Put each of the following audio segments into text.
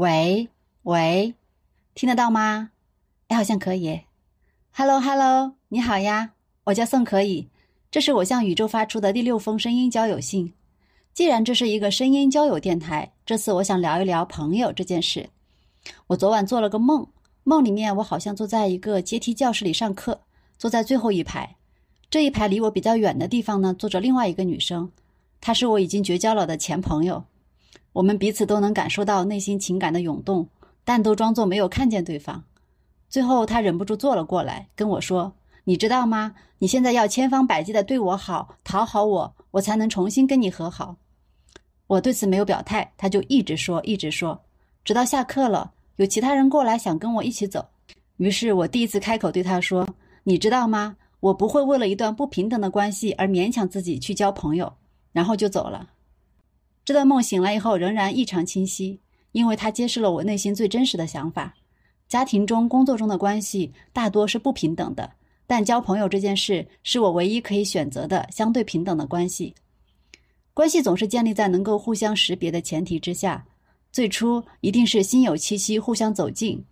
喂喂，听得到吗？哎，好像可以。Hello Hello，你好呀，我叫宋可以，这是我向宇宙发出的第六封声音交友信。既然这是一个声音交友电台，这次我想聊一聊朋友这件事。我昨晚做了个梦，梦里面我好像坐在一个阶梯教室里上课，坐在最后一排。这一排离我比较远的地方呢，坐着另外一个女生，她是我已经绝交了的前朋友。我们彼此都能感受到内心情感的涌动，但都装作没有看见对方。最后，他忍不住坐了过来，跟我说：“你知道吗？你现在要千方百计的对我好，讨好我，我才能重新跟你和好。”我对此没有表态，他就一直说，一直说，直到下课了，有其他人过来想跟我一起走。于是我第一次开口对他说：“你知道吗？我不会为了一段不平等的关系而勉强自己去交朋友。”然后就走了。这段梦醒来以后仍然异常清晰，因为它揭示了我内心最真实的想法。家庭中、工作中的关系大多是不平等的，但交朋友这件事是我唯一可以选择的相对平等的关系。关系总是建立在能够互相识别的前提之下，最初一定是心有戚戚，互相走近，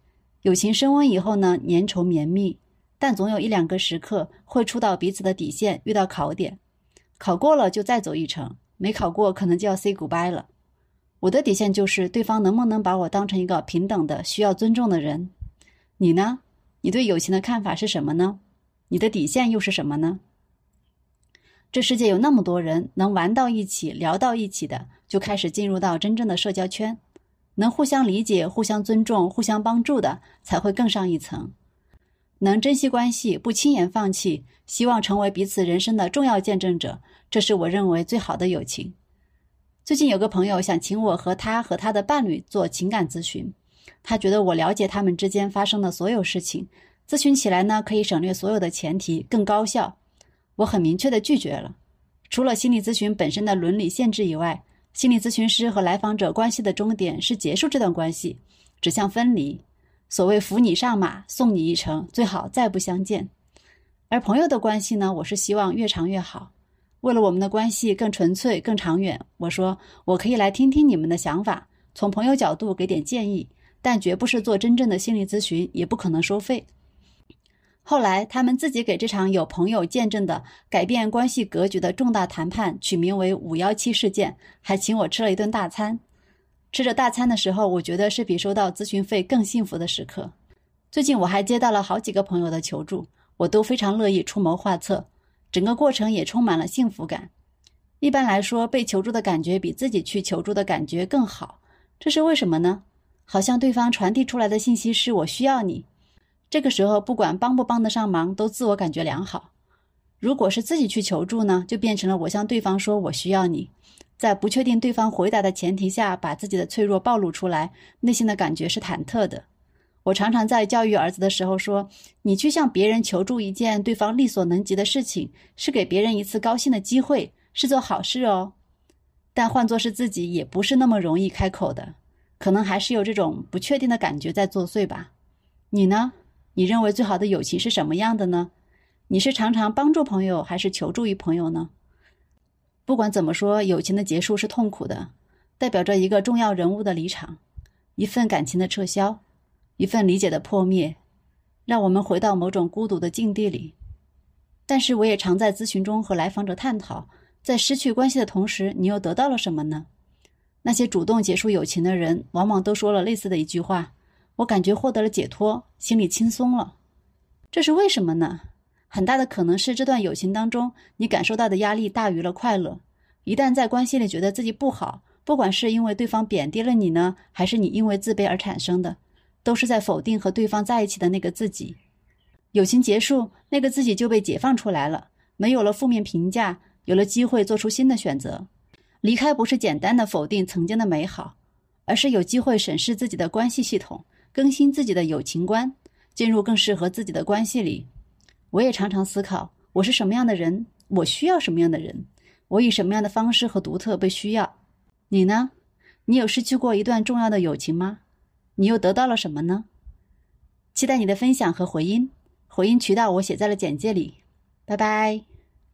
友情升温以后呢，粘稠绵密。但总有一两个时刻会触到彼此的底线，遇到考点，考过了就再走一程。没考过，可能就要 say goodbye 了。我的底线就是对方能不能把我当成一个平等的、需要尊重的人。你呢？你对友情的看法是什么呢？你的底线又是什么呢？这世界有那么多人，能玩到一起、聊到一起的，就开始进入到真正的社交圈。能互相理解、互相尊重、互相帮助的，才会更上一层。能珍惜关系，不轻言放弃，希望成为彼此人生的重要见证者。这是我认为最好的友情。最近有个朋友想请我和他和他的伴侣做情感咨询，他觉得我了解他们之间发生的所有事情，咨询起来呢可以省略所有的前提，更高效。我很明确的拒绝了。除了心理咨询本身的伦理限制以外，心理咨询师和来访者关系的终点是结束这段关系，指向分离。所谓扶你上马，送你一程，最好再不相见。而朋友的关系呢，我是希望越长越好。为了我们的关系更纯粹、更长远，我说我可以来听听你们的想法，从朋友角度给点建议，但绝不是做真正的心理咨询，也不可能收费。后来他们自己给这场有朋友见证的改变关系格局的重大谈判取名为“五幺七事件”，还请我吃了一顿大餐。吃着大餐的时候，我觉得是比收到咨询费更幸福的时刻。最近我还接到了好几个朋友的求助，我都非常乐意出谋划策。整个过程也充满了幸福感。一般来说，被求助的感觉比自己去求助的感觉更好。这是为什么呢？好像对方传递出来的信息是我需要你。这个时候，不管帮不帮得上忙，都自我感觉良好。如果是自己去求助呢，就变成了我向对方说我需要你，在不确定对方回答的前提下，把自己的脆弱暴露出来，内心的感觉是忐忑的。我常常在教育儿子的时候说：“你去向别人求助一件对方力所能及的事情，是给别人一次高兴的机会，是做好事哦。但换作是自己，也不是那么容易开口的，可能还是有这种不确定的感觉在作祟吧。你呢？你认为最好的友情是什么样的呢？你是常常帮助朋友，还是求助于朋友呢？不管怎么说，友情的结束是痛苦的，代表着一个重要人物的离场，一份感情的撤销。”一份理解的破灭，让我们回到某种孤独的境地里。但是，我也常在咨询中和来访者探讨，在失去关系的同时，你又得到了什么呢？那些主动结束友情的人，往往都说了类似的一句话：“我感觉获得了解脱，心里轻松了。”这是为什么呢？很大的可能是这段友情当中，你感受到的压力大于了快乐。一旦在关系里觉得自己不好，不管是因为对方贬低了你呢，还是你因为自卑而产生的。都是在否定和对方在一起的那个自己，友情结束，那个自己就被解放出来了，没有了负面评价，有了机会做出新的选择。离开不是简单的否定曾经的美好，而是有机会审视自己的关系系统，更新自己的友情观，进入更适合自己的关系里。我也常常思考，我是什么样的人，我需要什么样的人，我以什么样的方式和独特被需要。你呢？你有失去过一段重要的友情吗？你又得到了什么呢？期待你的分享和回音，回音渠道我写在了简介里。拜拜。